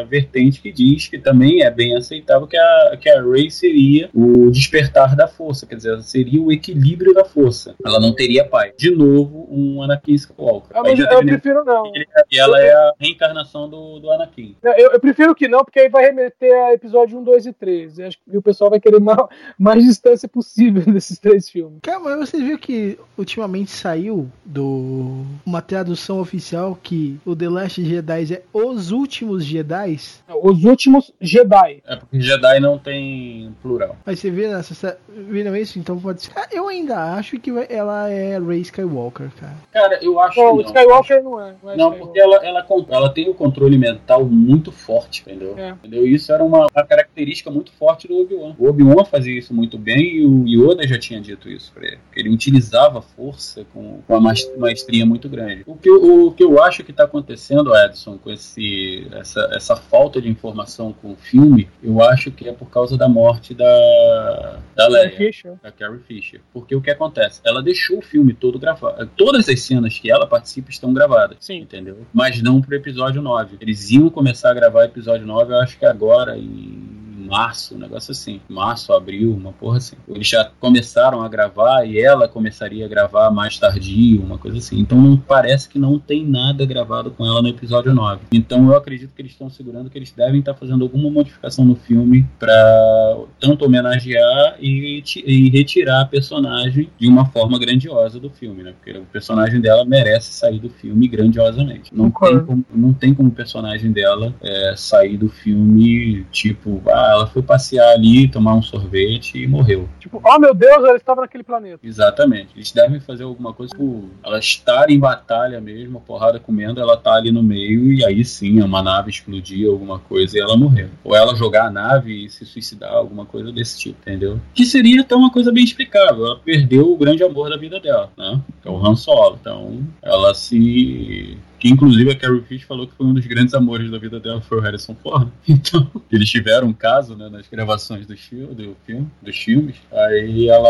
vertente que diz que também é bem aceitável que a, que a Rey seria o despertar da força, quer dizer, ela seria o equilíbrio da força. Ela não teria pai. De novo, um Anakin Skywalker. Ah, mas eu prefiro não. e ela é a reencarnação do, do Anakin. Eu, eu prefiro que não, porque aí vai remeter a episódio 1, 2 e 3. E, acho que o pessoal vai querer ma- mais distância possível desses três filmes. Cara, mas você viu que ultimamente saiu do uma tradução oficial que o The Last Jedi é os últimos Jedi? Os últimos Jedi. É porque Jedi não tem plural. Mas você viram, essa, viram isso? Então pode ser. Ah, Eu ainda acho que ela é Rey Skywalker, cara. Cara, eu acho Não, o que não. Skywalker não é. Não, é Não, porque ela, ela, ela tem o controle mental muito forte, entendeu? É. entendeu? Isso era uma, uma característica muito forte do Obi-Wan. O Obi-Wan fazia isso muito bem e o Yoda já tinha dito isso pra ele. Ele utilizava a força com, com uma maestria muito grande. O que, eu- o que eu acho que está acontecendo, Edson, com esse, essa, essa falta de informação com o filme, eu acho que é por causa da morte da, da Leia Carrie Fisher. da Carrie Fisher. Porque o que acontece? Ela deixou o filme todo gravado. Todas as cenas que ela participa estão gravadas. Sim. Entendeu? Mas não pro episódio 9. Eles iam começar a gravar o episódio 9, eu acho que agora, em março, um negócio assim. Março, abril, uma porra assim. Eles já começaram a gravar e ela começaria a gravar mais tardio, uma coisa assim. Então não parece que não tem nada gravado com ela no episódio 9. Então eu acredito que eles estão segurando que eles devem estar fazendo alguma modificação no filme para tanto homenagear e, e retirar a personagem de uma forma grandiosa do filme, né? Porque o personagem dela merece sair do filme grandiosamente. Não, tem como, não tem como o personagem dela é, sair do filme tipo, ah, ela foi passear ali, tomar um sorvete e morreu. Tipo, oh meu Deus, ela estava naquele planeta. Exatamente. Eles devem fazer alguma coisa por ela estar em batalha mesmo, a porrada comendo, ela tá ali no meio e aí sim, uma nave explodir, alguma coisa e ela morreu. Ou ela jogar a nave e se suicidar, alguma coisa desse tipo, entendeu? Que seria até uma coisa bem explicável. Ela perdeu o grande amor da vida dela, né? Que é o Han Solo. Então, ela se que inclusive a Carrie Fish falou que foi um dos grandes amores da vida dela foi o Harrison Ford. Então, eles tiveram um caso né, nas gravações do, fi- do filme, dos filmes. Aí ela,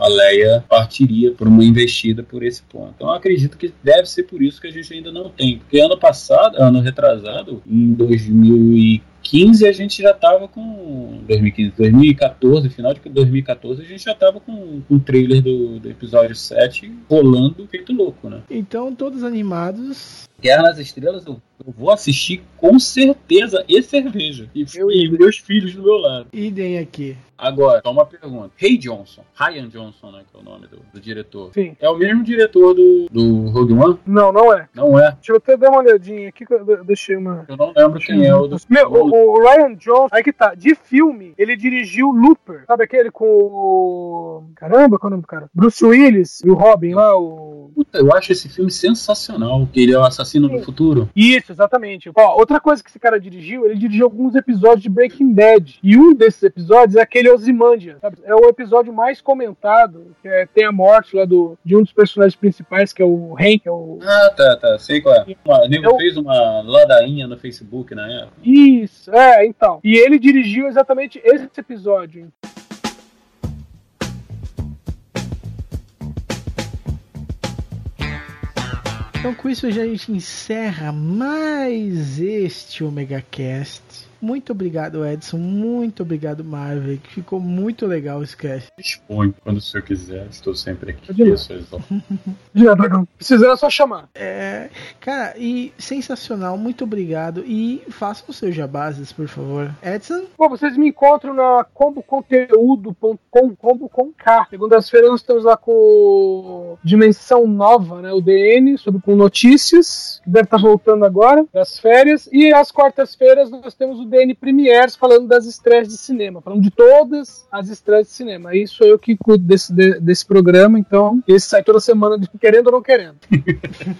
a Leia partiria por uma investida por esse ponto. Então, acredito que deve ser por isso que a gente ainda não tem. Porque ano passado, ano retrasado, em 2015 a gente já tava com 2015, 2014, final de 2014 a gente já tava com, com o trailer do, do episódio 7 rolando feito louco, né? Então, todos animados. Guerra nas Estrelas eu, eu vou assistir com certeza e cerveja. E, Eu e meus filhos do meu lado. Idem aqui. Agora, só uma pergunta. Ray Johnson, Ryan Johnson, né, que é o nome do, do diretor. Sim. É o mesmo diretor do, do Rogue One? Não, não é. Não é. Deixa eu até dar uma olhadinha aqui que eu de- deixei uma. Eu não lembro quem é o do. Meu, o, o Ryan Johnson, aí que tá, de filme, ele dirigiu Looper. Sabe aquele com o. Caramba, qual é o nome do cara? Bruce Willis e o Robin lá, o. Puta, eu acho esse filme sensacional. Que ele é o assassino do futuro. Isso, exatamente. Ó, outra coisa que esse cara dirigiu, ele dirigiu alguns episódios de Breaking Bad. E um desses episódios é aquele Ozymandias. sabe? É o episódio mais comentado, que é- tem a morte lá do, de um dos personagens principais, que é o Hank, que é o. Ah, tá, tá. Sei qual é. O nego Eu- fez uma ladainha no Facebook na época. Isso, é, então. E ele dirigiu exatamente esse episódio. Então, com isso, a gente encerra mais este Omega Cast. Muito obrigado, Edson. Muito obrigado, Marvel. que Ficou muito legal esse cast. Dispõe quando o senhor quiser. Estou sempre aqui. Ir. Isso, exato. Precisando é só chamar. É, cara, e sensacional. Muito obrigado. E faça os seus jabases, por favor. Edson? Bom, vocês me encontram na comboconteúdo.com, combo com K. Segundas-feiras nós estamos lá com o Dimensão Nova, né? O DN, sobre com notícias, que deve estar voltando agora, das férias. E às quartas-feiras nós temos o DN Premiers falando das estreias de cinema, falando de todas as estreias de cinema. Aí sou eu que cuido desse, de- desse programa, então esse sai toda semana, querendo ou não querendo.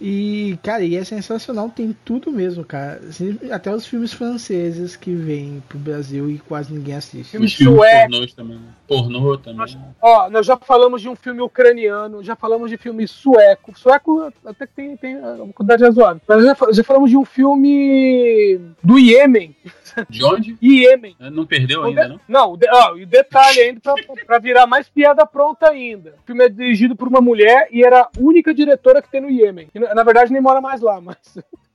E, cara, e é sensacional, tem tudo mesmo, cara. Assim, Até os filmes franceses que vêm pro Brasil e quase ninguém assiste. Filmes sueco. pornôs também. Pornô também. Ó, nós já falamos de um filme ucraniano, já falamos de filme sueco. Sueco até que tem, tem uma quantidade razoável. Mas já, já falamos de um filme do Iêmen. De onde? Iêmen. Não perdeu O ainda, de- não? Não, de- ó, e o detalhe ainda, pra, pra virar mais piada pronta ainda. O filme é dirigido por uma mulher e era a única diretora que tem no Iêmen. Na verdade, nem mora mais lá, mas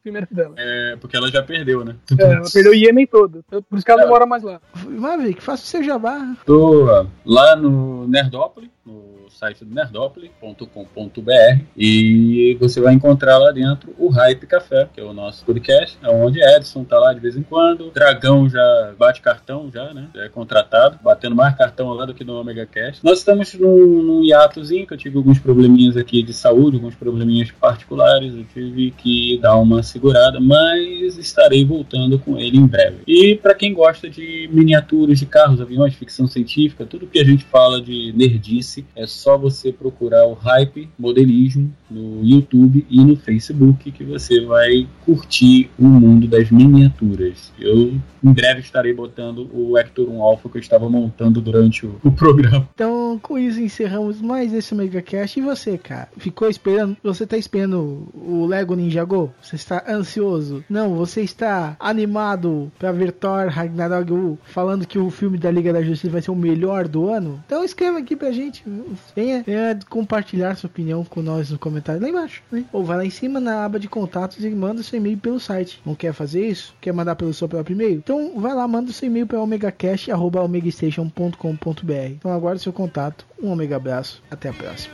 era dela. É, porque ela já perdeu, né? É, ela perdeu o Iêmen todo. Por isso que ela não mora mais lá. Maverick, faça o seu jabá. Tô lá no Nerdópolis, no site do nerdópolis.com.br e você vai encontrar lá dentro o Hype Café, que é o nosso podcast, é onde Edson tá lá de vez em quando. Dragão já bate cartão, já, né? Já é contratado, batendo mais cartão lá do que no Omega Cast. Nós estamos num, num hiatozinho, que eu tive alguns probleminhas aqui de saúde, alguns probleminhas particulares, eu tive que dar uma segurada, mas estarei voltando com ele em breve. E para quem gosta de miniaturas de carros, aviões, ficção científica, tudo que a gente fala de nerdice, é só você procurar o Hype Modelismo no YouTube e no Facebook que você vai curtir o mundo das miniaturas. Eu em breve estarei botando o Hector 1 Alpha que eu estava montando durante o, o programa. Então, com isso, encerramos mais esse Omega Cast. E você, cara? Ficou esperando? Você tá esperando o Lego Ninjago? Você está ansioso? Não, você está animado pra ver Thor Ragnarok U, falando que o filme da Liga da Justiça vai ser o melhor do ano? Então escreva aqui pra gente. Venha, venha compartilhar sua opinião com nós nos comentários comentário lá embaixo, né? Ou vai lá em cima na aba de contatos e manda seu e-mail pelo site. Não quer fazer isso? Quer mandar pelo seu próprio e-mail? Então vai lá, manda seu e-mail para omegacast.omegastation.com.br. Então aguarde seu contato. Um omega abraço. Até a próxima.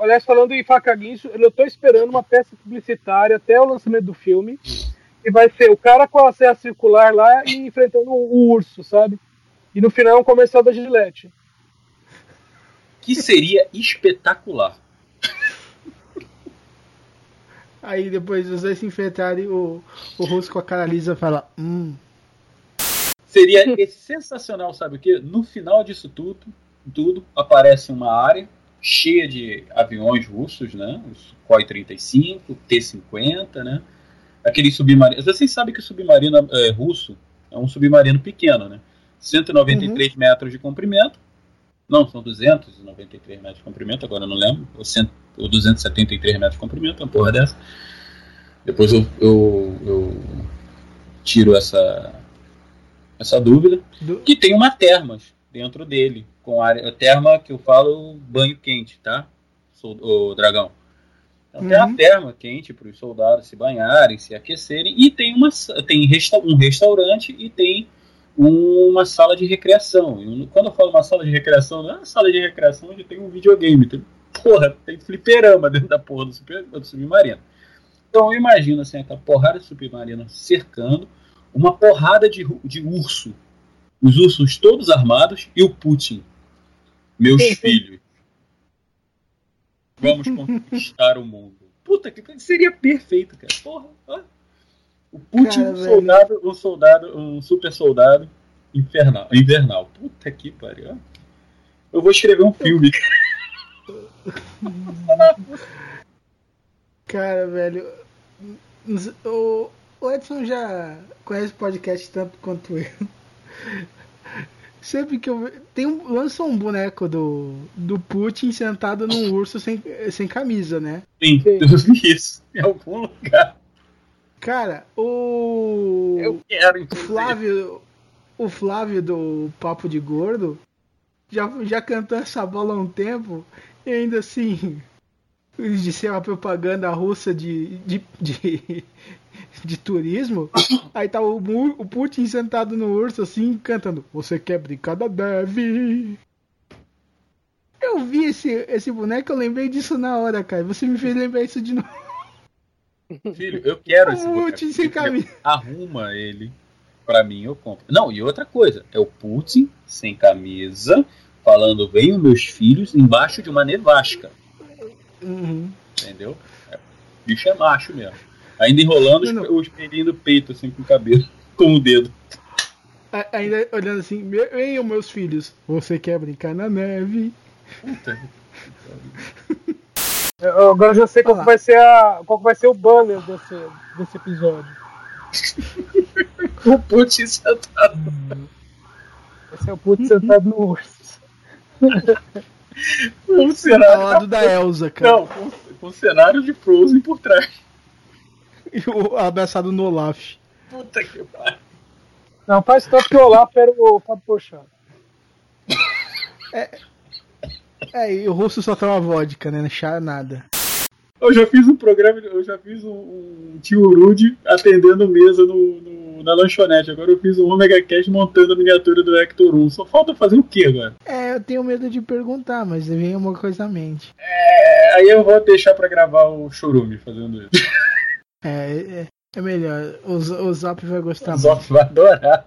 Aliás, falando em faca guincho, eu tô esperando uma peça publicitária até o lançamento do filme. E vai ser o cara com a serra circular lá e enfrentando o urso, sabe? E no final é um comercial da Gillette. Que seria espetacular. Aí depois os dois se enfrentarem, o, o russo com a cara lisa fala: Hum. Seria sensacional, sabe o que? No final disso tudo, tudo aparece uma área cheia de aviões russos, né? Os Koi-35, T-50, né? Aquele submarino. Vocês sabem que o submarino é, russo é um submarino pequeno, né? 193 uhum. metros de comprimento. Não, são 293 metros de comprimento, agora eu não lembro. Ou, cento, ou 273 metros de comprimento, uma porra dessa. Depois eu, eu, eu tiro essa, essa dúvida. Do... Que tem uma termas dentro dele, com área terma que eu falo banho quente, tá? O dragão. Então uhum. tem a terma quente para os soldados se banharem, se aquecerem e tem uma tem resta, um restaurante e tem uma sala de recreação. E quando eu falo uma sala de recreação, não é uma sala de recreação onde tem um videogame, tem, porra, tem fliperama dentro da porra do, super, do submarino. Então eu imagino assim, aquela porrada de submarino cercando, uma porrada de, de urso os ursos todos armados e o Putin. Meus filhos. Vamos conquistar o mundo. Puta que seria perfeito, cara. Porra. Ó. O Putin, cara, um soldado, um soldado, um super soldado infernal, invernal. Puta que pariu. Eu vou escrever um filme. cara, velho. O Edson já conhece o podcast tanto quanto eu. Sempre que eu. Tem um, lança um boneco do, do Putin sentado num urso sem, sem camisa, né? Sim, eu vi isso em algum lugar. Cara, o. Eu quero, o Flávio. O Flávio do Papo de Gordo já, já cantou essa bola há um tempo e ainda assim. De ser uma propaganda russa de, de, de, de turismo, aí tá o, o Putin sentado no urso assim, cantando Você quer brincar da neve? Eu vi esse, esse boneco, eu lembrei disso na hora, cara. Você me fez lembrar isso de novo. Filho, eu quero esse boneco. Putin sem camisa. Arruma ele pra mim, eu compro. Não, e outra coisa, é o Putin sem camisa, falando venham meus filhos embaixo de uma nevasca. Uhum. Entendeu? É, bicho é macho mesmo. Ainda enrolando não, não. os pelinhos do peito, assim, com o cabelo, com o dedo. Ainda olhando assim, venham meus filhos, você quer brincar na neve? Puta. Eu agora já sei qual vai ser a, qual vai ser o banner desse, desse episódio. o Putin sentado. Vai ser o Putin sentado no urso. Um cenário Ao lado da Elsa, cara. Não, com, com um cenário de Frozen por trás. E o abraçado no Olaf. Puta que pariu. Não, faz tanto que o Olaf era o Fábio Porchat. É, é, e o russo só toma vodka, né? Não chá nada. Eu já fiz um programa, eu já fiz um, um tio Rude atendendo mesa no, no, na lanchonete. Agora eu fiz um Omega Cash montando a miniatura do Hector 1. Só falta fazer o que agora? É, eu tenho medo de perguntar, mas vem uma coisa à mente. É, aí eu vou deixar pra gravar o Chorume fazendo isso. É, é, é melhor. O, o Zop vai gostar O Zop vai adorar.